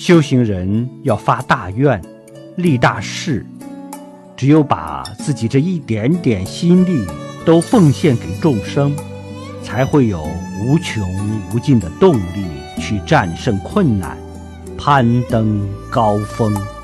修行人要发大愿立大事只有把自己这一点点心力都奉献给众生才会有无穷无尽的动力去战胜困难攀登高峰。